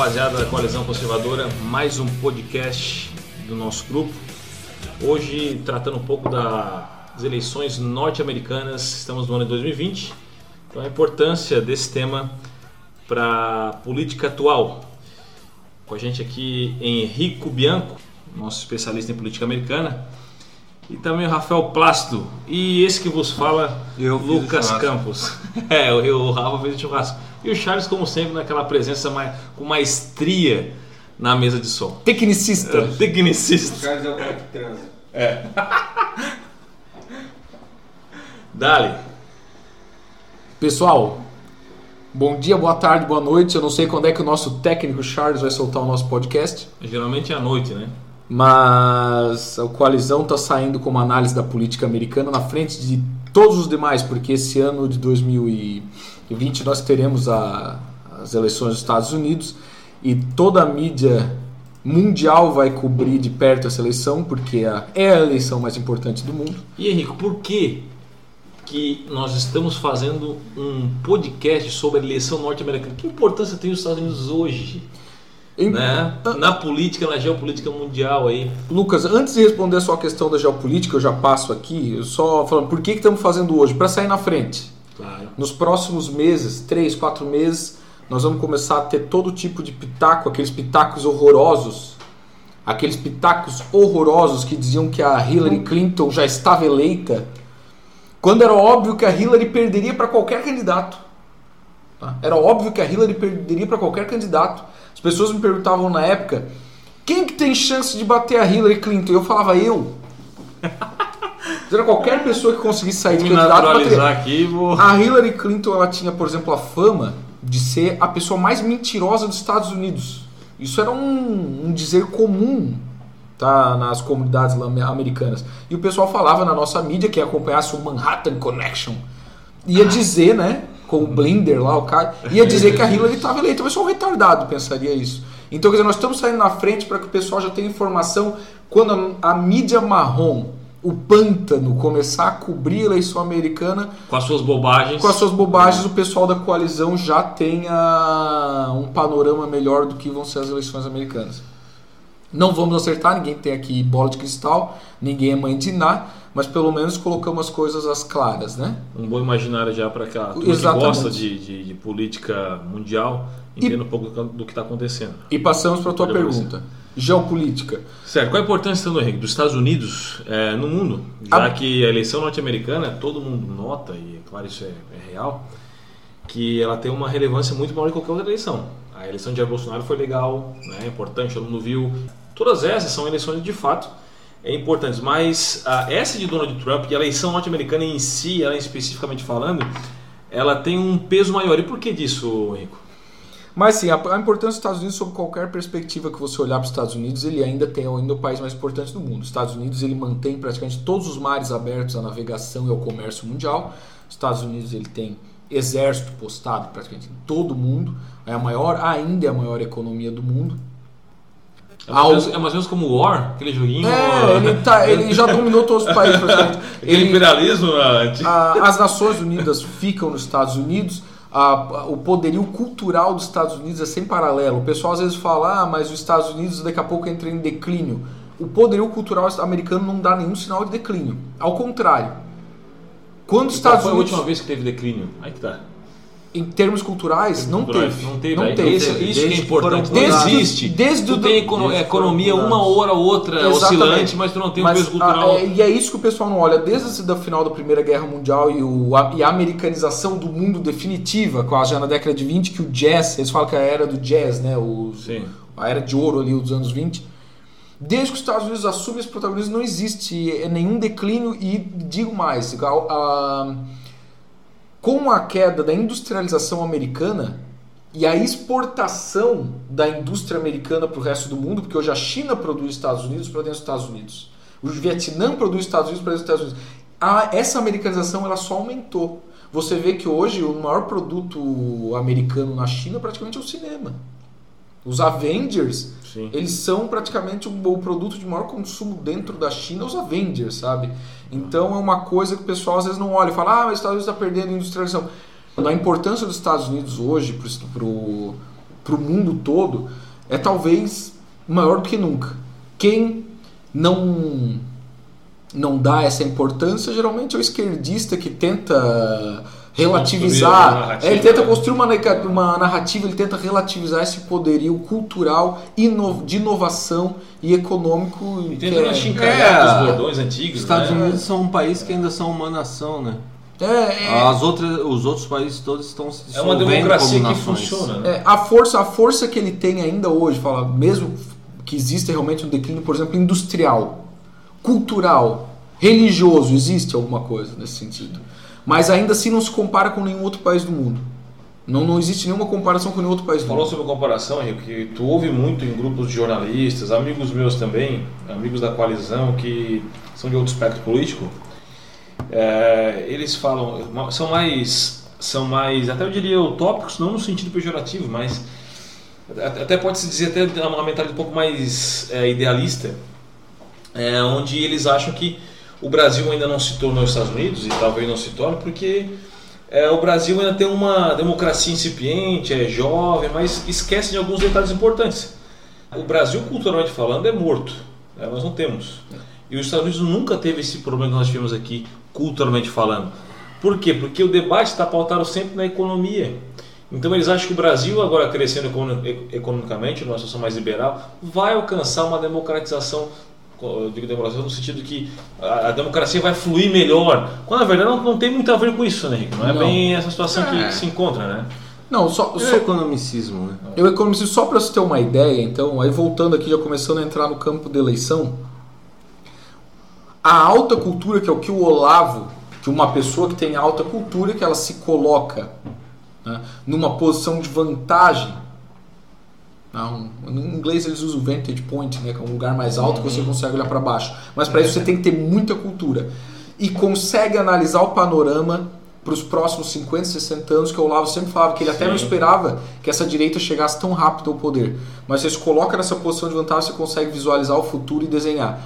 Rapaziada da Coalizão Conservadora, mais um podcast do nosso grupo. Hoje tratando um pouco das eleições norte-americanas, estamos no ano de 2020, então a importância desse tema para a política atual. Com a gente aqui Henrico Bianco, nosso especialista em política americana, e também o Rafael Plácido, e esse que vos fala, Eu Lucas. Campos. É, o Rafa fez o churrasco. E o Charles, como sempre, naquela presença mai- com maestria na mesa de som. Tecnicista. Tecnicista. Charles é o cara que transa. Dali. Pessoal, bom dia, boa tarde, boa noite. Eu não sei quando é que o nosso técnico Charles vai soltar o nosso podcast, Geralmente é à noite, né? mas a coalizão está saindo com uma análise da política americana na frente de todos os demais, porque esse ano de 2020 nós teremos a- as eleições dos Estados Unidos e toda a mídia mundial vai cobrir de perto essa eleição, porque é a eleição mais importante do mundo. E Henrico, por que que nós estamos fazendo um podcast sobre a eleição norte-americana? Que importância tem os Estados Unidos hoje? Em- Né? Na política, na geopolítica mundial aí. Lucas, antes de responder a sua questão da geopolítica, eu já passo aqui, eu só falando por que, que estamos fazendo hoje? Para sair na frente. Claro. Nos próximos meses, três, quatro meses, nós vamos começar a ter todo tipo de pitaco, aqueles pitacos horrorosos, aqueles pitacos horrorosos que diziam que a Hillary Clinton já estava eleita, quando era óbvio que a Hillary perderia para qualquer candidato. tá? Era óbvio que a Hillary perderia para qualquer candidato. As pessoas me perguntavam na época quem que tem chance de bater a Hillary Clinton? Eu falava eu. Era qualquer pessoa que conseguisse sair de candidato naturalizar aqui, vou... A Hillary Clinton ela tinha, por exemplo, a fama de ser a pessoa mais mentirosa dos Estados Unidos. Isso era um, um dizer comum tá, nas comunidades americanas. E o pessoal falava na nossa mídia, que acompanhasse o Manhattan Connection, ia dizer, né, com o Blinder lá, o cara, ia dizer que a Hillary estava eleita. Mas só um retardado pensaria isso. Então, quer dizer, nós estamos saindo na frente para que o pessoal já tenha informação quando a, a mídia marrom, o pântano, começar a cobrir a eleição americana, Com as suas bobagens. com as suas bobagens, o pessoal da coalizão já tenha um panorama melhor do que vão ser as eleições americanas. Não vamos acertar, ninguém tem aqui bola de cristal, ninguém é mãe de Ná, mas pelo menos colocamos as coisas às claras, né? Um bom imaginário já para aquela turma que gosta de, de, de política mundial entenda um pouco do, que está acontecendo. E passamos para a tua pergunta. Geopolítica. Certo, qual a importância então, Henrique, dos Estados Unidos eh, no mundo? Já A- que a eleição norte-americana, todo mundo nota, e é claro isso é, é real, que ela tem uma relevância muito maior que qualquer outra eleição. A eleição de Jair Bolsonaro foi legal, né, importante, todo mundo viu. Todas essas são eleições de fato é importantes, mas ah, essa de Donald Trump e a eleição norte-americana em si, ela especificamente falando, ela tem um peso maior. E por que disso, Rico? Mas sim, a, a importância dos Estados Unidos, sob qualquer perspectiva que você olhar para os Estados Unidos, ele ainda tem ainda o país mais importante do mundo. Os Estados Unidos ele mantém praticamente todos os mares abertos à navegação e ao comércio mundial. Os Estados Unidos ele tem exército postado praticamente em todo o mundo. É a maior, ainda é a maior economia do mundo. É mais, ou Ao- menos, é mais ou menos como War, aquele joguinho. É, ele, tá, ele já dominou todos os países Ele, imperialismo antigo. a- as Nações Unidas ficam nos Estados Unidos. A- o poderio cultural dos Estados Unidos é sem paralelo. O pessoal às vezes fala, ah, mas os Estados Unidos daqui a pouco entra em declínio. O poderio cultural americano não dá nenhum sinal de declínio. Ao contrário. Quando os E qual Estados foi a Unidos, última vez que teve declínio? Aí que tá. Em termos culturais, não Culturais, teve. Não teve. Não teve. Isso, Teve. isso que é Desde importante. foram Não Desde- existe. desde tu o- tem econo- desde que economia uma hora ou outra Exatamente. oscilante, mas tu não tem um Mas, peso cultural. a- é, e é isso que o pessoal não olha. Desde o final da Primeira Guerra Mundial e, o, a, e a americanização do mundo definitiva, quase já na década de 20, que o jazz, eles falam que é a era do jazz, né? O, Sim. a era de ouro ali dos anos 20. Desde que os Estados Unidos assumem esse protagonismo, não existe é, nenhum declínio e digo mais, a- a- com a queda da industrialização americana e a exportação da indústria americana para o resto do mundo, porque hoje a China produz Estados Unidos para dentro dos Estados Unidos, o Vietnã produz Estados Unidos para dentro dos Estados Unidos. A- essa americanização ela só aumentou. Você vê que hoje o maior produto americano na China praticamente é o cinema. Os Avengers, Sim. eles são praticamente o, o produto de maior consumo dentro da China, os Avengers, sabe? Então é uma coisa que o pessoal às vezes não olha e fala, ah, mas os Estados Unidos está perdendo a industrialização. A importância dos Estados Unidos hoje para o mundo todo é talvez maior do que nunca. Quem não não dá essa importância geralmente é o esquerdista que tenta relativizar, ele tenta construir uma, uma narrativa, ele tenta relativizar esse poderio cultural, ino, de inovação e econômico. E tenta é, chincalhar é, os bordões antigos. Estados né? Unidos são um país que ainda são uma nação, né? É, é, As outras, os outros países todos estão se É uma democracia que funciona. Né? É, a, força, a força que ele tem ainda hoje, fala, mesmo que existe realmente um declínio, por exemplo, industrial, cultural, religioso, existe alguma coisa nesse sentido. Mas ainda assim não se compara com nenhum outro país do mundo. Não, não existe nenhuma comparação com nenhum outro país do Falou mundo. sobre comparação, Henrique, que tu ouve muito em grupos de jornalistas, amigos meus também, amigos da coalizão que são de outro espectro político, é, eles falam, são mais, são mais, até eu diria utópicos, não no sentido pejorativo, mas até pode-se dizer até uma mentalidade um pouco mais é, idealista, é, onde eles acham que o Brasil ainda não se tornou os Estados Unidos, e talvez não se torne, porque é, o Brasil ainda tem uma democracia incipiente, é jovem, mas esquece de alguns detalhes importantes. O Brasil, culturalmente falando, é morto. Né? Nós não temos. E os Estados Unidos nunca teve esse problema que nós tivemos aqui, culturalmente falando. Por quê? Porque o debate está pautado sempre na economia. Então eles acham que o Brasil, agora crescendo economicamente, numa situação mais liberal, vai alcançar uma democratização eu digo democracia no sentido que a, a, democracia vai fluir melhor, quando na verdade não, não tem muito a ver com isso, né, Não é não. bem essa situação é. que, que, se encontra, né? Não, só, é só economicismo, né? Eu economicismo só para você ter uma ideia, então, aí voltando aqui, já começando a entrar no campo de eleição, a alta cultura, que é o que o Olavo, que uma pessoa que tem alta cultura, que ela se coloca né, numa posição de vantagem. Não, em inglês eles usam o vantage point, né, que é um lugar mais alto que você uhum. consegue olhar para baixo. Mas para isso você tem que ter muita cultura. E consegue analisar o panorama para os próximos 50, 60 anos, que o Olavo sempre falava que ele até Sim. não esperava que essa direita chegasse tão rápido ao poder. Mas você se coloca nessa posição de vantagem, você consegue visualizar o futuro e desenhar.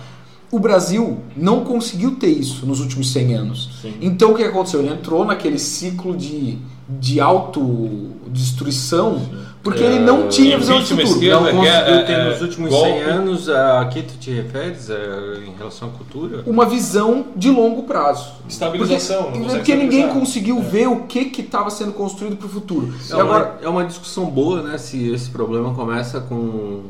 O Brasil não conseguiu ter isso nos últimos 100 anos. Sim. Então o que aconteceu? Ele entrou naquele ciclo de, de autodestruição porque é, ele não tinha visão de futuro. Esquerda, não conseguiu é, ter é, nos últimos golpe. 100 anos, a que tu te referes é, em relação à cultura? Uma visão de longo prazo. Estabilização. Porque, porque ninguém conseguiu ver o que estava sendo construído para o futuro. É, agora, é uma discussão boa né, se esse problema começa com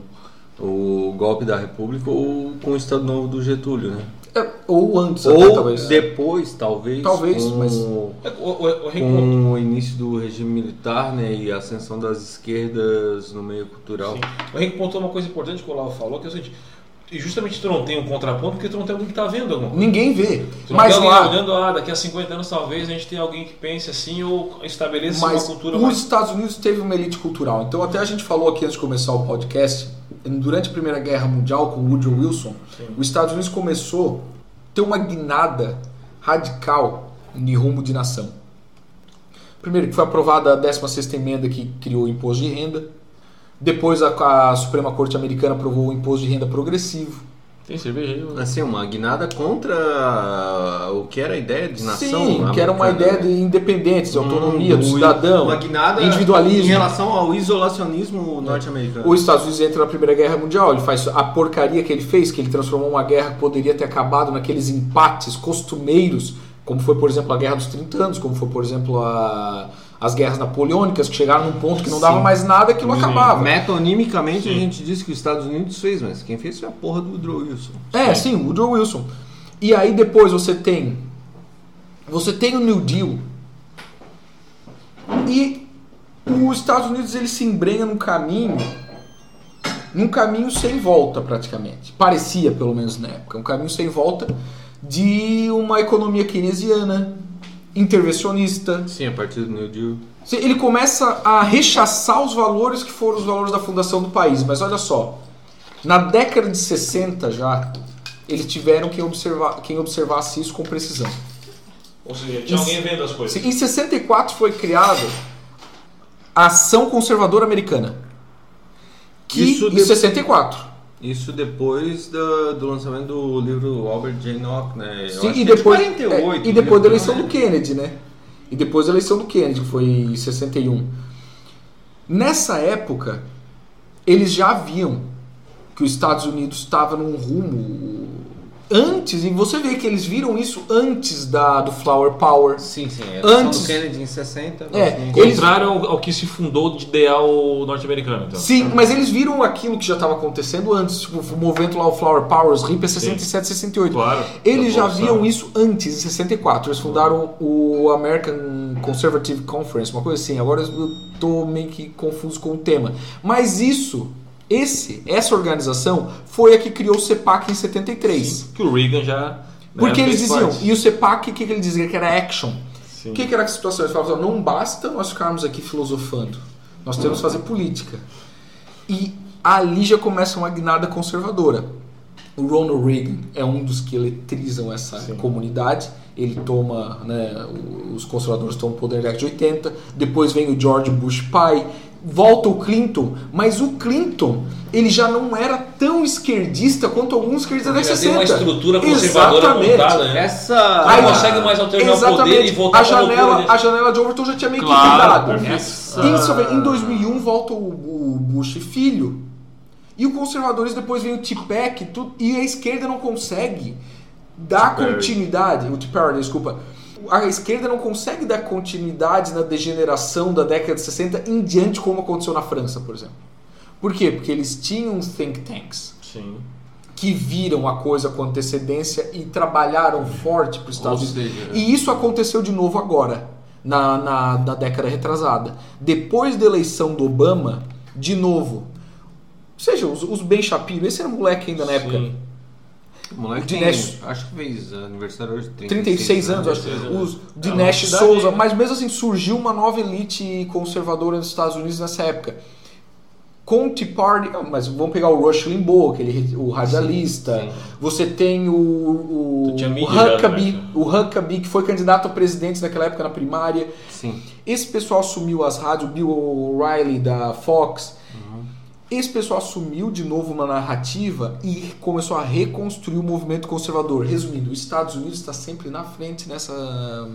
o golpe da República ou com o Estado Novo do Getúlio, né? É, ou antes, ou até, talvez. depois, talvez. Talvez, com, mas. É, o, o, o, com o início do regime militar né, e a ascensão das esquerdas no meio cultural. Sim. O Henrique pontou uma coisa importante que o Olavo falou, que é o seguinte. E justamente tu não tem um contraponto porque tu não tem alguém que está vendo alguma coisa. Ninguém vê. Tu não mas tem lá, olhando, ah, daqui a 50 anos talvez a gente tenha alguém que pense assim ou estabeleça uma cultura os mais... Estados Unidos teve uma elite cultural. Então até a gente falou aqui antes de começar o podcast, durante a Primeira Guerra Mundial com Woodrow Wilson, Sim. os Estados Unidos começou a ter uma guinada radical em rumo de nação. Primeiro que foi aprovada a 16ª emenda que criou o imposto de renda depois a, a, Suprema Corte Americana aprovou o imposto de renda progressivo. Tem cerveja Assim, uma guinada contra o que era a ideia de nação. Sim, que era uma ideia de independência, de autonomia hum, do cidadão. Uma guinada individualismo. em relação ao isolacionismo norte-americano. Os Estados Unidos entra na Primeira Guerra Mundial, ele faz a porcaria que ele fez, que ele transformou uma guerra que poderia ter acabado naqueles empates costumeiros, como foi, por exemplo, a Guerra dos 30 Anos, como foi, por exemplo, a as guerras napoleônicas, que chegaram num ponto que não dava mais nada, aquilo Sim. acabava. Metonimicamente sim. a gente diz que os Estados Unidos fez, mas quem fez foi a porra do Woodrow Wilson. É, sim, o Woodrow Wilson. E aí depois você tem. Você tem o New Deal. E os Estados Unidos ele se embrenha num caminho. Num caminho sem volta, praticamente. Parecia, pelo menos na época. Um caminho sem volta de uma economia keynesiana, intervencionista. Sim, a partir do New Deal. Ele começa a rechaçar os valores que foram os valores da fundação do país. Mas olha só, na década de 60 já, eles tiveram quem, observar, quem observasse isso com precisão. Ou seja, tinha em, alguém vendo as coisas. Em 64 foi criada a Ação Conservadora Americana. Que isso em 64. Isso depois do, do, lançamento do livro Albert J. Nock, né? Sim, e depois, é 48, é, e depois da eleição do Kennedy, né? E depois da eleição do Kennedy, que foi em 61. Nessa época, eles já viam que os Estados Unidos estava num rumo antes, e você vê que eles viram isso antes da, do Flower Power. Sim, sim. É Antes- do Kennedy em 60. É, não- eles- Contrário ao, ao que se fundou de ideal norte-americano. Então. Sim, mas eles viram aquilo que já estava acontecendo antes, tipo, o movimento lá, o Flower Power, os hippies, 67, 68. Claro. Eles já viam isso antes, em 64. Eles fundaram o American Conservative Conference, uma coisa assim. Agora eu tô meio que confuso com o tema. Mas isso, esse, essa organização foi a que criou o CEPAC em 73. Sim, que o Reagan já. né, Porque eles diziam, parte. e o CEPAC, o que, que ele dizia? Que era action. O que, que era a situação? Eles falavam, não basta nós ficarmos aqui filosofando, nós temos que fazer política. E ali já começa uma guinada conservadora. O Ronald Reagan é um dos que eletrizam essa Sim. comunidade. Ele toma, né, os conservadores tomam o poder na década de 80. Depois vem o George Bush pai. Volta o Clinton, mas o Clinton ele já não era tão esquerdista quanto alguns esquerdistas da Já década de tem uma 60. estrutura conservadora Exatamente. montada, né? Essa. Não Aí- consegue mais alternar o poder e voltar a janela, dele. a janela de Overton já tinha meio que Claro, quebrado. perfeito. Essa- em 2001 volta o, o Bush filho. E o conservadores depois vem o tudo, e a esquerda não consegue dar continuidade. O Party, desculpa. A esquerda não consegue dar continuidade na degeneração da década de 60 em diante, como aconteceu na França, por exemplo. Por quê? Porque eles tinham think tanks Sim. que viram a coisa com antecedência e trabalharam forte para os Estados Unidos. seja, E isso aconteceu de novo agora, na, na, na década retrasada. Depois da eleição do Obama, de novo. Ou seja, os, os Ben Shapiro, esse era moleque ainda na época. Sim. o moleque o tem, Dinesh- acho que fez aniversário hoje. 36 anos, acho. 36 anos. Os É Dinesh cidade- Souza, mas mesmo assim surgiu uma nova elite conservadora nos Estados Unidos nessa época. Com Tea Party, ah, mas vamos pegar o Rush Limbaugh, aquele, o radialista. sim. Você tem o, o, o Huckabee, né? o Huckabee, que foi candidato a presidente naquela época na primária. Sim. Esse pessoal assumiu as rádios, o Bill O'Reilly da Fox. Esse pessoal assumiu de novo uma narrativa e começou a reconstruir o movimento conservador. Resumindo, os Estados Unidos está sempre na frente nessa,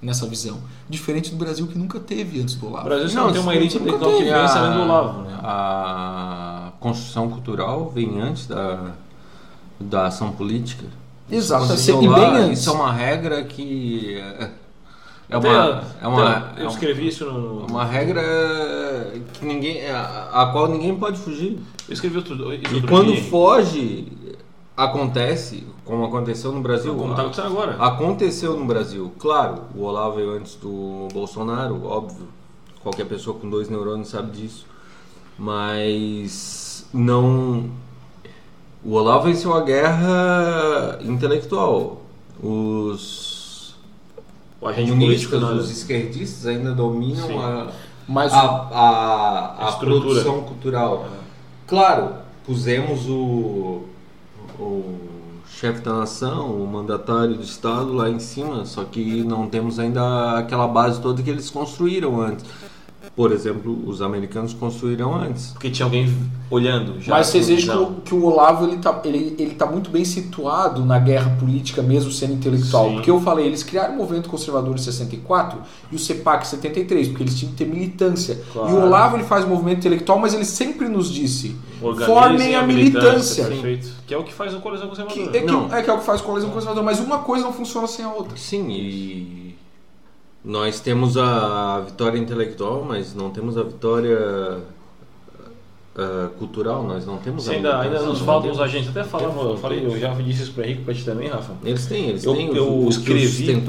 nessa visão. Diferente do Brasil que nunca teve antes do O Olavo. Brasil você Não, não, tem uma elite intelectual que além do Olavo, né? A construção cultural vem antes da, da ação política. Exato, Isso e lá, bem antes. Isso é uma regra que. É, é uma, é uma, eu escrevi isso no. uma regra que ninguém, a, a qual ninguém pode fugir. Eu escrevi outro, isso E outro quando dia. foge, acontece, como aconteceu no Brasil. Como tá acontecendo agora. Aconteceu no Brasil. Claro, o Olavo veio antes do Bolsonaro, óbvio. Qualquer pessoa com dois neurônios sabe disso. Mas não. O Olavo venceu a guerra intelectual. Os O agente político os esquerdistas ainda dominam Sim. a, Mas a, a, a produção cultural. Claro, pusemos o, o chefe da nação, o mandatário do Estado lá em cima, só que não temos ainda aquela base toda que eles construíram antes. Por exemplo, os americanos construíram antes. Porque tinha alguém olhando já. Mas vocês vejam que o, que o Olavo ele tá, ele, ele tá muito bem situado na guerra política, mesmo sendo intelectual. Sim. Porque eu falei, eles criaram o movimento conservador em 64 e o CEPAC em 73, porque eles tinham que ter militância. Claro. E o Olavo ele faz o movimento intelectual, mas ele sempre nos disse: Organizem formem a militância. Perfeito. Que é o que faz a coalizão Que, conservadora. é, que, Não. é que é o que faz coalizão conservadora, mas uma coisa não funciona sem a outra. Sim, e nós temos a vitória intelectual, mas não temos a vitória ah, cultural, nós não temos a ainda, ainda nos faltam os agentes. Até falamos, eu falei, eu já disse isso para Henrique, para ti também, Rafa. Eles têm, eles Eu- têm eu o, o os escrevi-.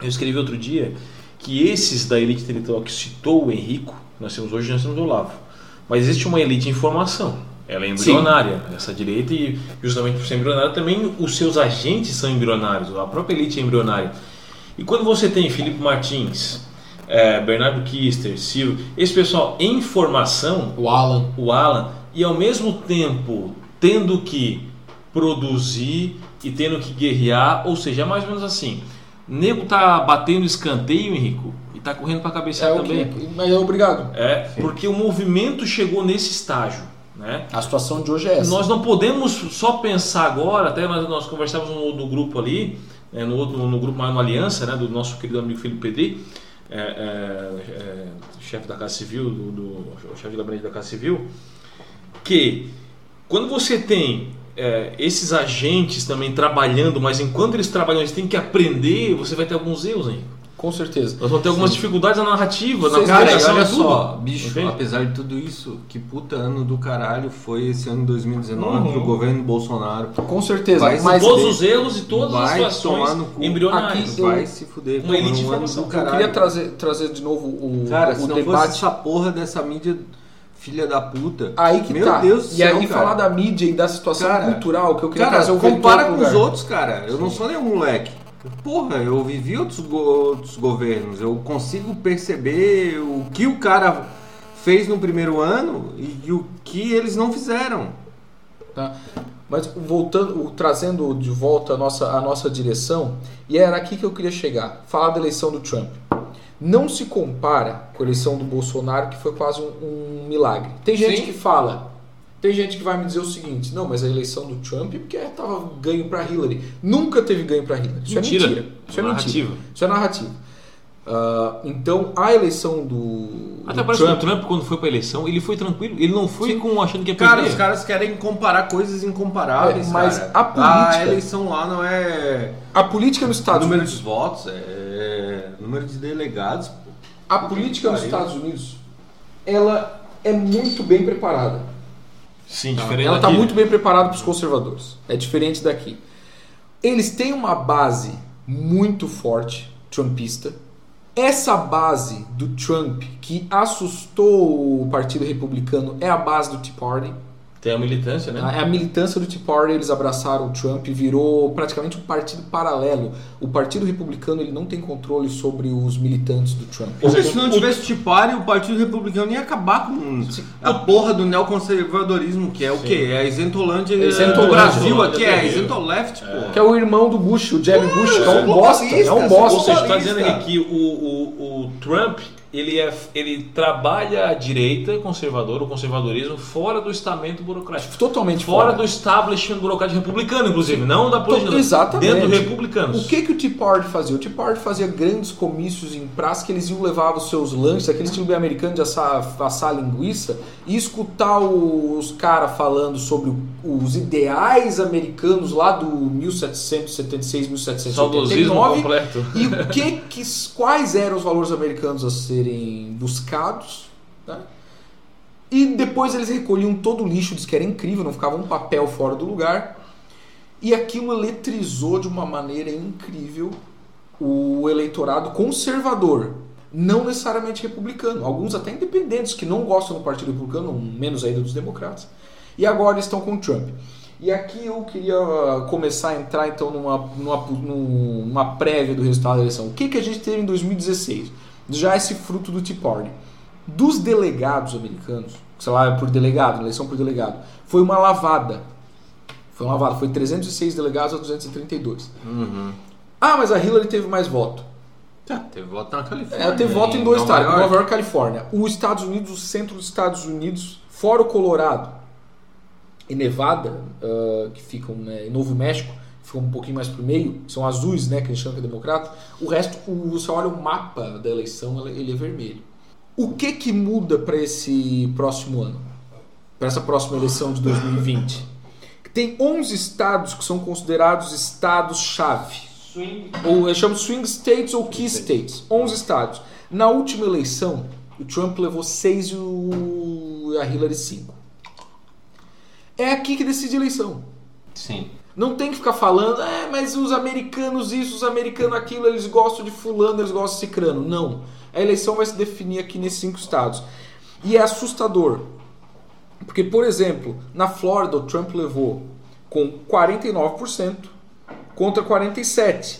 Eu escrevi outro dia que esses da elite intelectual que citou o Henrico, nós temos hoje, nós temos o Olavo. Mas existe uma elite em formação. Ela é embrionária, essa direita, e justamente por ser embrionária, também os seus agentes são embrionários, a própria elite é embrionária. E quando você tem Felipe Martins, eh, Bernardo Kister, Silvio, esse pessoal em formação, O Alan. o Alan, e ao mesmo tempo tendo que produzir e tendo que guerrear, ou seja, é mais ou menos assim. Nego tá batendo escanteio, Henrico, e tá correndo para cabecear É também. que, mas é obrigado. É, porque o movimento chegou nesse estágio, né? A situação de hoje é essa. Nós não podemos só pensar agora, até nós, nós conversávamos no, no grupo ali, né, no, no, grupo mais no Aliança, né, do nosso querido amigo Felipe Pedri, é, é, é, chefe da Casa Civil, do, do, chefe de gabinete da Casa Civil, que quando você tem é, esses agentes também trabalhando, mas enquanto eles trabalham, eles têm que aprender, você vai ter alguns erros ainda. Com certeza. Nós vamos ter algumas dificuldades na narrativa, na Vocês Cara, e comunicação, olha tudo. só, bicho, Entende? apesar de tudo isso, que puta ano do caralho foi esse ano de 2019 Uhum. pro governo Bolsonaro. Com certeza. Vai mas todos os erros e todas as Vai tomar situações no cu. embrionárias. Aqui- Vai se fuder. Uma elite um ano do eu caralho. queria trazer, trazer de novo o, Cara, o se não fosse debate. essa porra dessa mídia filha da puta. Aí que Meu tá. Deus do e céu, aí cara. falar da mídia e da situação Cara, cultural que eu queria Cara, trazer o compara com os outros, cara. Eu não sou nenhum moleque. Porra, eu vivi outros, go- outros governos. Eu consigo perceber o que o cara fez no primeiro ano e o que eles não fizeram. Tá? Mas voltando, trazendo de volta a nossa, a nossa direção, e era aqui que eu queria chegar, falar da eleição do Trump. Não se compara com a eleição do Bolsonaro, que foi quase um, um milagre. Tem gente Sim. que fala, tem gente que vai me dizer o seguinte, não, mas a eleição do Trump porque tava ganho para Hillary. Nunca teve ganho para Hillary. Isso Mentira. é mentira. Isso é Narrativa. mentira. Isso é narrativa. Ah, então, a eleição do, Até do parece que o Trump... Trump, quando foi pra eleição, ele foi tranquilo. Ele não foi com achando que ia Cara, perder. os caras querem comparar coisas incomparáveis, É, mas cara. a política- A eleição lá não é A política nos Estados número Unidos... de votos, é número de delegados. A política nos. Estados Unidos, ela é muito bem preparada. Sim, diferente Ela está muito bem preparada para os conservadores. É diferente daqui. Eles têm uma base muito forte, trumpista. Essa base do Trump, que assustou o Partido Republicano, é a base do Tea Party. Tem a militância, né? É a militância do Tea Party, eles abraçaram o Trump e virou praticamente um partido paralelo. O Partido Republicano ele não tem controle sobre os militantes do Trump. Porque se não tivesse Tipari, o Partido Republicano ia acabar com a porra do neoconservadorismo, que é o quê? É a isentolândia É do isentolândia. Brasil aqui, é a isentoleft, porra. Que é o irmão do Bush, o Jeb Bush, que é um é bosta, é um bosta. Ou seja, está dizendo aqui que o, o, o Trump ele, é, ele trabalha a direita conservadora, o conservadorismo, fora do estamento burocrático. Totalmente Fora fora. do establishment burocrático republicano, inclusive, não da política. Exatamente. Dentro dos republicanos. O que, que o Tea Party fazia? O Tea Party fazia grandes comícios em praça que eles iam levar os seus lanches, aquele estilo bem americano de assar, assar linguiça, e escutar os caras falando sobre os ideais americanos lá do 1776, 1779. Saudosismo completo. E o que, que quais eram os valores americanos a serem buscados? né? E depois eles recolhiam todo o lixo, diz que era incrível, não ficava um papel fora do lugar. E aquilo eletrizou de uma maneira incrível o eleitorado conservador, não necessariamente republicano, alguns até independentes que não gostam do Partido Republicano, menos ainda dos democratas. E agora estão com Trump. E aqui eu queria começar a entrar então numa, numa, numa prévia do resultado da eleição. O que, que a gente teve em 2016? Já esse fruto do Tea Party. Dos delegados americanos, sei lá, por delegado, eleição por delegado, foi uma lavada. Foi uma lavada, foi 306 delegados a 232. Uhum. Ah, mas a Hillary teve mais voto. Tá, teve voto na Califórnia. Ela teve voto em dois Nova estados, York. Nova York e Califórnia. Os Estados Unidos, o centro dos Estados Unidos, fora o Colorado e Nevada, ah, que ficam né, em Novo México, ficam um pouquinho mais pro meio, são azuis, né, que a gente chama que é democrata. O resto, o- você olha o mapa da eleição, ele é vermelho. O que que muda para esse próximo ano? Para essa próxima eleição de 2020? Tem 11 estados que são considerados estados-chave ou eu chamo swing states ou key states, 11 estados. Na última eleição, o Trump levou 6 e o- a Hillary 5. É aqui que decide a eleição. Sim. Não tem que ficar falando, é, mas os americanos isso, os americanos aquilo, eles gostam de fulano, eles gostam de cicrano. Não. A eleição vai se definir aqui nesses cinco estados. E é assustador. Porque, por exemplo, na Flórida, o Trump levou com 49% contra 47%.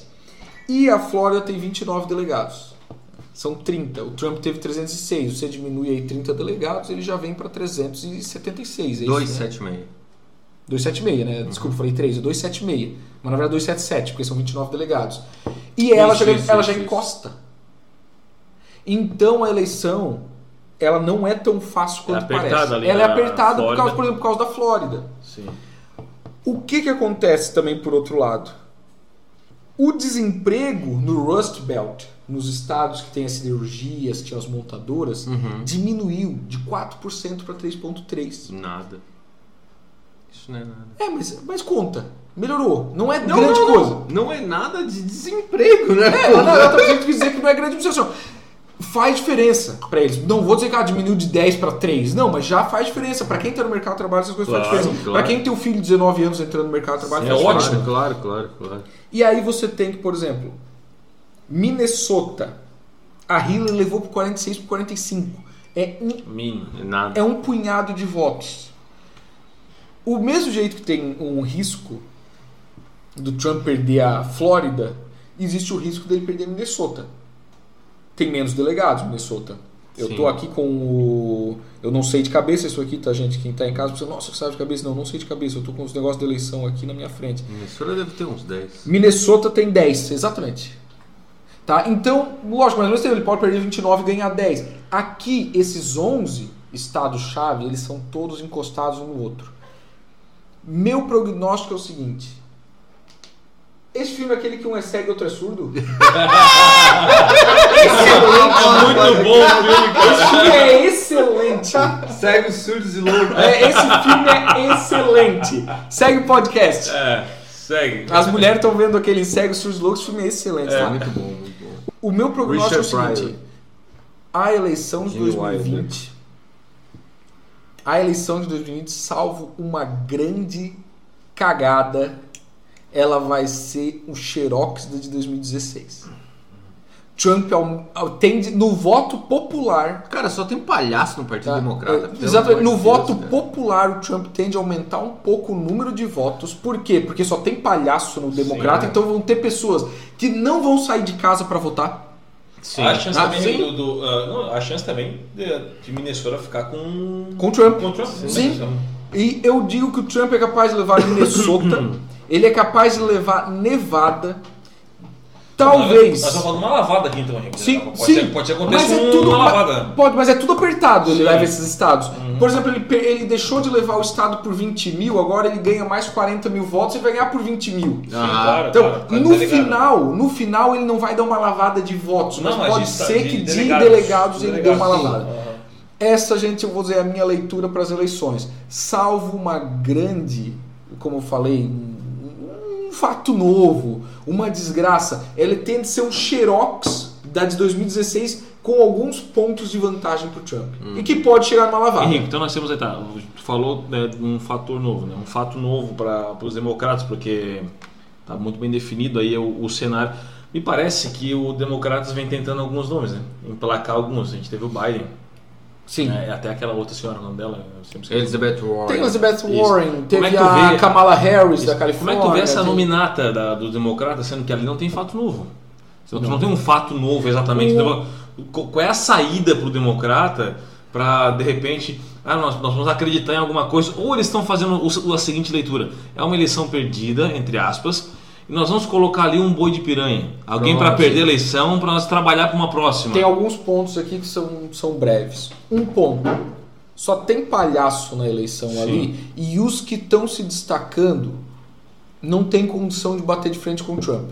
E a Flórida tem 29 delegados. São 30. O Trump teve 306. Você diminui aí 30 delegados, ele já vem para 376. É isso, né? 276. 276, né? Desculpa, falei 3, é 276. Mas na verdade 277, porque são 29 delegados. E ela, Isso, já, isso, ela isso, já encosta. Então a eleição, ela não é tão fácil quanto apertada parece. ela é apertada por causa, por exemplo, por causa da Flórida. Sim. O que que acontece também por outro lado? O desemprego no Rust Belt, nos estados que tem as siderurgias, que tinham as montadoras, Uhum. diminuiu de 4% para 3,3%. Nada. Isso não é nada. É, mas, mas conta. Melhorou. Não é Não, grande não, coisa. Não. não é nada de desemprego, né? É, não, eu tô querendo dizer que não é grande diminuição. Faz diferença pra eles. Não vou dizer que ah, diminuiu de 10 para 3. Não, mas já faz diferença. Pra quem tá no mercado de trabalho, essas coisas Claro, fazem diferença. claro. Pra quem tem um filho de 19 anos entrando no mercado de trabalho, Sim, é diferença. ótimo. Claro, claro, claro. E aí você tem que, por exemplo, Minnesota. A Hillary levou por 46 por 45. É um Mínimo. É nada. é um punhado de votos. O mesmo jeito que tem um risco do Trump perder a Flórida, existe o risco dele perder Minnesota. Tem menos delegados Minnesota. Eu Sim. tô aqui com o. Eu não sei de cabeça isso aqui, tá, gente? Quem tá em casa, pensa, nossa, sabe de cabeça? Não, não sei de cabeça. Eu tô com os negócios de eleição aqui na minha frente. Minnesota deve ter uns 10. Minnesota tem 10, exatamente. Tá? Então, lógico, mas mesmo ele pode perder 29 e ganhar 10. Aqui, esses 11 estados-chave, eles são todos encostados um no outro. Meu prognóstico é o seguinte. Esse filme é aquele que um é cego e outro é surdo? É muito bom o filme, cara. Esse filme é excelente. Surdos e loucos. É, esse filme é excelente. Segue o podcast. É, segue. As mulheres estão vendo aquele cego surdos loucos, esse filme é excelente. É. tá? Muito bom, muito bom. O meu prognóstico é o Richard seguinte: Pryor. a eleição de Jimmy 2020, a eleição de 2020, salvo uma grande cagada, ela vai ser o xerox de 2016. Trump tende no voto popular Cara, só tem palhaço no Partido Tá? Democrata. É, Exatamente. No de voto Deus, popular, o Trump tende a aumentar um pouco o número de votos. Por quê? Porque só tem palhaço no democrata, é. então vão ter pessoas que não vão sair de casa para votar. Sim. A chance Ah, também sim. do, do, ah, não, a chance também de, de Minnesota ficar com Com Trump. com Trump. Sim. E eu digo que o Trump é capaz de levar Minnesota, ele é capaz de levar Nevada, talvez. Nós estamos falando de uma lavada aqui então, Henrique. Sim, pode sim. Ser, pode ser acontecer Mas é tudo uma ma- lavada. Pode, mas é tudo apertado. Ele Sim. leva esses estados. Uhum. Por exemplo, ele, ele deixou de levar o estado por 20 mil, agora ele ganha mais 40 mil votos e vai ganhar por 20 mil. Sim, Ah, claro, Então, claro, claro, no delegado. final, no final ele não vai dar uma lavada de votos, mas Não, mas pode de- ser de que de delegados. delegados, ele dê uma Delegados, sim. lavada. Aham. Essa, gente, eu vou dizer é a minha leitura para as eleições. Salvo uma grande, como eu falei, fato novo, uma desgraça, ele tende a ser um xerox da de 2016 com alguns pontos de vantagem para o Trump. E que pode chegar numa lavada. Henrique, então nós temos aí, tá, tu falou né, um fator novo, né, um fato novo para os democratas, porque tá muito bem definido aí o, o cenário. Me parece que o democratas vem tentando alguns nomes, né, emplacar alguns. A gente teve o Biden, Sim. né, até aquela outra senhora, o nome dela, eu sempre esqueço. Elizabeth Warren. Tem Elizabeth Isso. Warren, Como teve é a vê- Kamala Harris da Como Califórnia. é que tu vê essa tem- nominata da, do democrata, sendo que ali não tem fato novo? Tu não, tem um fato novo exatamente. O- Então, Qual é a saída para o democrata para, de repente, ah, nós, nós vamos acreditar em alguma coisa? Ou eles estão fazendo o- a seguinte leitura: é uma eleição perdida, entre aspas, e nós vamos colocar ali um boi de piranha. Alguém para perder a eleição para nós trabalhar para uma próxima. Tem alguns pontos aqui que são, são breves. Um ponto. Só tem palhaço na eleição Sim. ali e os que estão se destacando não tem condição de bater de frente com o Trump.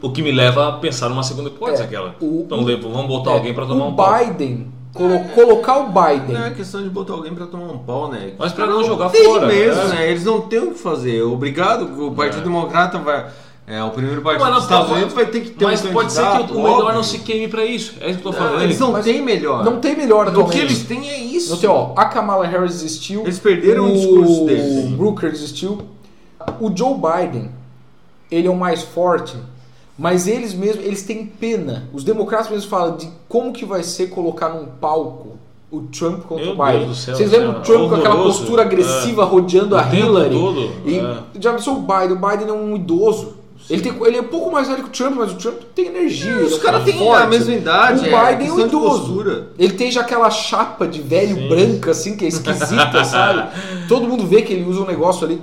O que me leva a pensar numa segunda hipótese, É, aquela. o- então, o- vamos botar É, alguém para tomar o um pau. Biden, colo- colocar o Biden. Não é questão de botar alguém pra tomar um pau, né? Mas pra não jogar fora, mesmo, é. né? Eles não têm o que fazer. Obrigado, o Partido É. Democrata vai. É o primeiro partido Mas não, dos Estados pode- Unidos vai ter que ter Mas um pode ser que o melhor óbvio. não se queime para isso. É isso que eu tô Não, falando. eles não Mas têm melhor. Não tem melhor O que eles têm é isso. Não tem, ó, a Kamala Harris existiu. Eles perderam o o discurso deles. O Brooker existiu. O Joe Biden, ele é o mais forte, mas eles mesmos, eles têm pena. Os democratas mesmos falam de como que vai ser colocar num palco o Trump contra Meu o Biden. Deus do céu, Vocês lembram cara, o Trump com aquela horroroso. postura agressiva rodeando O a Hillary? todo, E é. já pensou o Biden? O Biden é um idoso. Ele, tem, ele é um pouco mais velho que o Trump, mas o Trump tem energia. ele é Os caras cara têm a mesma idade. O é Biden é um idoso. Ele tem já aquela chapa de velho Sim. branca, assim, que é esquisita, sabe? Todo mundo vê que ele usa um negócio ali.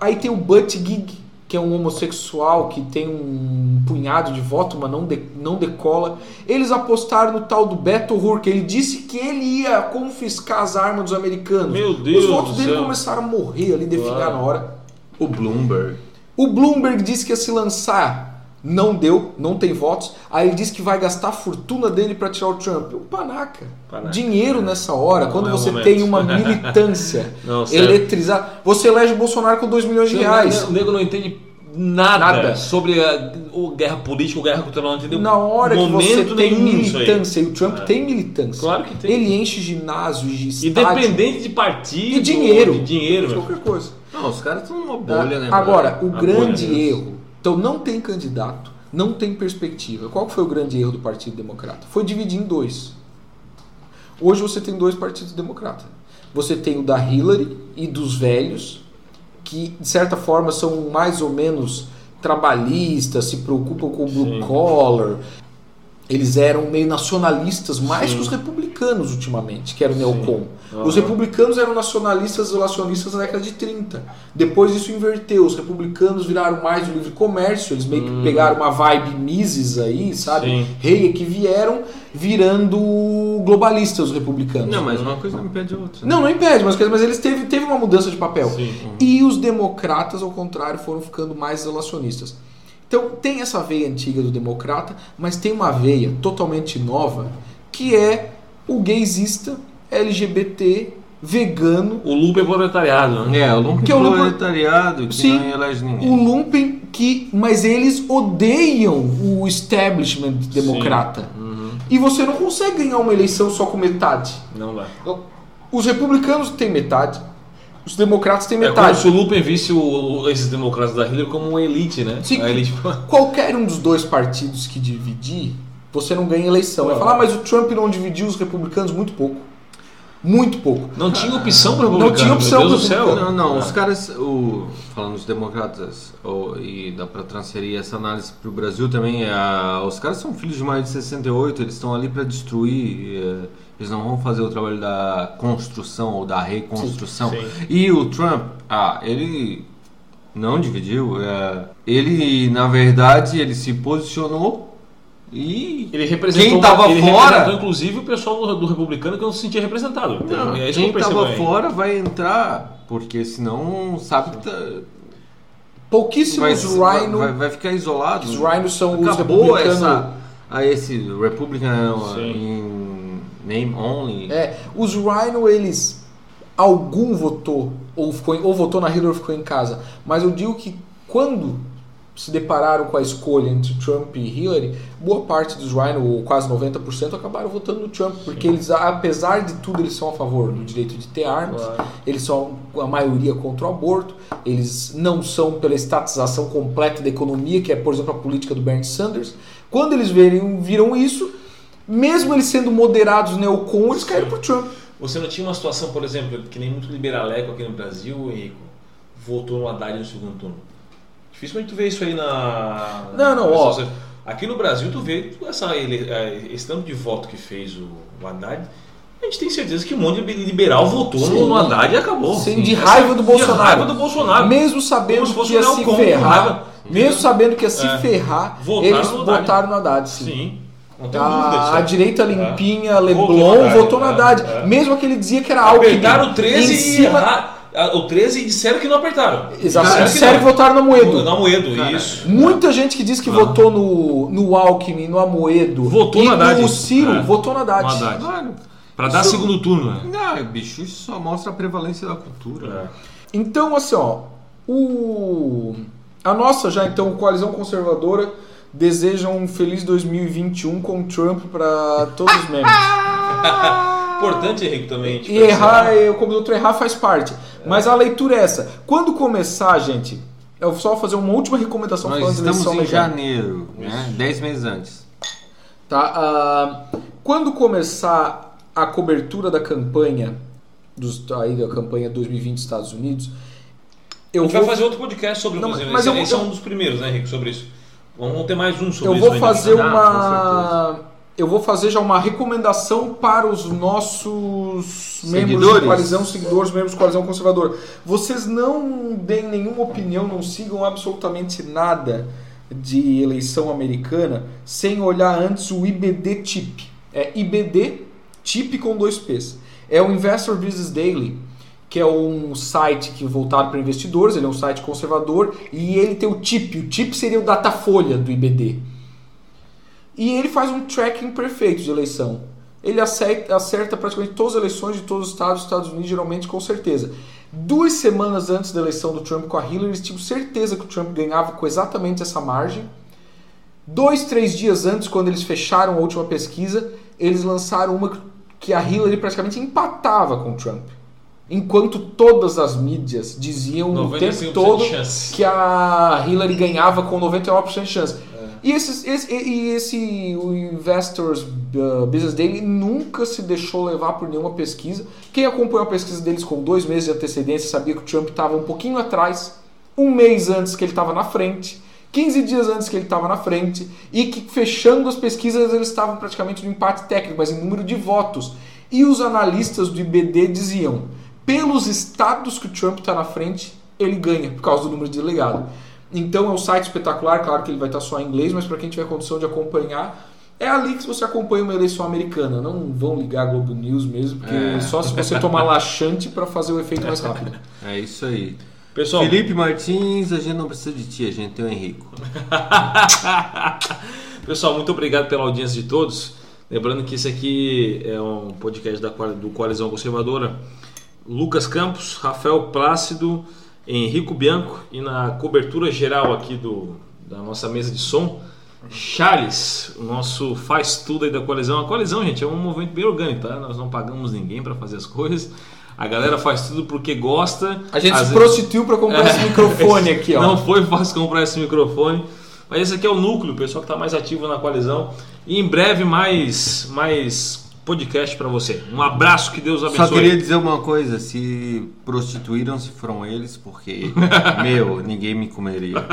Aí tem o Buttigieg, que é um homossexual que tem um punhado de voto, mas não, de- não decola. Eles apostaram no tal do Beto O'Rourke. Ele disse que ele ia confiscar as armas dos americanos. Meu Deus Os votos do dele céu. começaram a morrer ali, definhar Claro. na hora. O Bloomberg. O Bloomberg disse que ia se lançar não deu, não tem votos. Aí ele diz que vai gastar a fortuna dele para tirar o Trump. O panaca. Panaca. Dinheiro nessa hora, Não quando é você momento. tem uma militância eletrizada. Você elege o Bolsonaro com 2 milhões de reais. O nego não entende nada, Nada. sobre a, o guerra política, ou guerra cultural, não entendeu Na hora que você momento tem militância, e o Trump É. tem militância, Claro que tem. ele enche ginásio, estádio, Independente de partido, E dinheiro. de dinheiro, de qualquer coisa. Não, os caras estão numa bolha, né? Agora, o A grande erro. Então, não tem candidato, não tem perspectiva. Qual foi o grande erro do Partido Democrata? Foi dividir em dois. Hoje você tem dois partidos democratas. Você tem o da Hillary e dos velhos, que de certa forma são mais ou menos trabalhistas, se preocupam com o blue Sim. collar. Eles eram meio nacionalistas, mais Sim. que os republicanos ultimamente, que era o neocon. Aham. Os republicanos eram nacionalistas isolacionistas na década de 30. Depois isso inverteu. Os republicanos viraram mais do livre comércio. Eles meio que pegaram uma vibe Mises aí, sabe? Sim. Rei que vieram virando globalistas os republicanos. Não, mas uma coisa não impede a outra. né? Não, não impede, mas, mas eles teve, teve uma mudança de papel. Sim. E os democratas, ao contrário, foram ficando mais isolacionistas. Então tem essa veia antiga do democrata, mas tem uma veia totalmente nova que é o gaysista, LGBT, vegano, O lupo é proletariado, né? É, o lumpen Que é o lumpen- proletariado que Sim. não elege ninguém. o lumpen que, mas eles odeiam o establishment democrata. E você não consegue ganhar uma eleição só com metade. Não dá. Os republicanos têm metade, os democratas têm É como metade. se o Lupen visse o- o- esses democratas da Hillary como uma elite, né? Sim. A elite... Qualquer um dos dois partidos que dividir, você não ganha eleição. Vai Não. falar, "Ah, mas o Trump não dividiu os republicanos muito pouco. Muito pouco. Não tinha opção para republicano. tinha opção meu Deus pro do céu. Não, não, Ah. os caras, o, falando dos democratas, o- e dá pra transferir essa análise pro Brasil também, é a- os caras são filhos de maio de 68, eles estão ali pra destruir, é, eles não vão fazer o trabalho da construção ou da reconstrução. Sim. E o Trump, ah, ele não dividiu, é, ele, na verdade, ele se posicionou e Ele representou, Quem tava ele fora- inclusive, o pessoal do, do republicano que não se sentia representado. Não, é quem eu percebo tava aí. fora vai entrar, porque senão sabe que tá, Pouquíssimos vai, Rhino. vai, vai ficar isolado. Os Rhinos são os Acabou republicanos. essa, a esse Republican Sim. Name only. É, os Rhino, eles. Algum votou, ou, ficou, ou votou na Hillary ou ficou em casa. Mas eu digo que quando se depararam com a escolha entre Trump e Hillary, boa parte dos Rhino, ou quase 90%, acabaram votando no Trump. Porque eles, apesar de tudo, eles são a favor do direito de ter armas. Claro. Eles são a maioria contra o aborto, eles não são pela estatização completa da economia, que é, por exemplo, a política do Bernie Sanders. Quando eles verem, viram isso, mesmo eles sendo moderados neocon, eles caíram pro Trump. Você não tinha uma situação, por exemplo, que nem muito liberaleco aqui no Brasil, Henrico, votou no Haddad no segundo turno. Dificilmente tu vê isso aí na. Não, não, na- ó. Aqui no Brasil tu vê essa, ele- eh, esse tanto de voto que fez o, o Haddad. A gente tem certeza que um monte de liberal votou Sim. no Haddad e acabou. Sim, de raiva do De Bolsonaro. raiva do Bolsonaro. Mesmo sabendo que ia se ferrar, raiva. mesmo sabendo que ia se É. ferrar, eles votaram no Haddad, sim. Não tem dúvida A, disso. a direita limpinha, Leblon, Votou no Haddad, votou no é, Haddad. é. Mesmo que ele dizia que era Alckmin. Apertaram o 13 em e cima... ah, o 13 e disseram que não apertaram. Exato, Disseram que votaram no Amoedo. Na Moedo, Cara, isso. Muita gente que diz que Ah. votou no, no Alckmin, no Amoedo Votou e no Haddad. no Ciro, É. votou no Haddad. No Haddad. Claro. Pra dar Isso- segundo turno, né? Não, bicho, isso só mostra a prevalência da cultura. Então, assim, ó, o... a nossa já, então, coalizão conservadora deseja um feliz 2021 com Trump para todos os membros. Importante, Henrique, também. E errar, eu, como doutor errar faz parte. Mas a leitura é essa. Quando começar, gente, eu vou só fazer uma última recomendação Nós estamos em janeiro, né? Dez meses antes. Tá? Ah, quando começar a cobertura da campanha dos, aí da campanha 2020 dos Estados Unidos, A eu gente vou, vai fazer outro podcast sobre Não, o Brasil. mas esse, eu vou- esse é eu- um dos primeiros, né, Henrique, sobre isso. Vamos ter mais um sobre eu vou fazer uma eu vou fazer já uma recomendação para os nossos membros Seguidores? da coalizão, seguidores, membros da coalizão conservadora. Vocês não deem nenhuma opinião, não sigam absolutamente nada de eleição americana sem olhar antes o IBD TIP. É IBD TIP com dois P's. É o Investor Business Daily que é um site que voltado para investidores, ele é um site conservador e ele tem o TIP. O TIP seria o Datafolha do IBD. E ele faz um tracking perfeito de eleição. Ele acerta, acerta praticamente todas as eleições de todos os estados, Estados Unidos, geralmente com certeza. Duas semanas antes da eleição do Trump com a Hillary, eles tinham certeza que o Trump ganhava com exatamente essa margem. Dois, três dias antes, quando eles fecharam a última pesquisa, eles lançaram uma que a Hillary praticamente empatava com o Trump. Enquanto todas as mídias diziam o tempo todo que a Hillary ganhava com 99% de chance. E, esses, esse, e esse o Investors uh, Business Daily nunca se deixou levar por nenhuma pesquisa. Quem acompanhou a pesquisa deles com dois meses de antecedência sabia que o Trump estava um pouquinho atrás, um mês antes que ele estava na frente, 15 dias antes que ele estava na frente, e que fechando as pesquisas eles estavam praticamente no empate técnico, mas em número de votos. E os analistas do IBD diziam: pelos estados que o Trump está na frente, ele ganha, por causa do número de delegado. Então é um site espetacular, claro que ele vai estar só em inglês, mas para quem tiver condição de acompanhar, é ali que você acompanha uma eleição americana. Não vão ligar a Globo News mesmo, porque é. só se você tomar laxante para fazer o efeito mais rápido. É isso aí. Pessoal, Felipe Martins, a gente não precisa de ti, a gente tem o Henrico. Pessoal, muito obrigado pela audiência de todos. Lembrando que esse aqui é um podcast da, do Coalizão Conservadora. Lucas Campos, Rafael Plácido. Henrico Bianco e na cobertura geral aqui do, da nossa mesa de som, Charles, o nosso faz tudo aí da coalizão. A coalizão, gente, é um movimento bem orgânico, tá? Nós não pagamos ninguém para fazer as coisas. A galera faz tudo porque gosta. A gente se prostituiu para comprar é, esse microfone aqui, ó. Não foi fácil comprar esse microfone. Mas esse aqui é o núcleo, o pessoal que está mais ativo na coalizão. E em breve mais, mais podcast para você. Um abraço, que Deus abençoe. Só queria dizer uma coisa: se prostituíram-se foram eles, porque, meu, ninguém me comeria.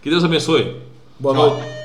que Deus abençoe. Boa noite.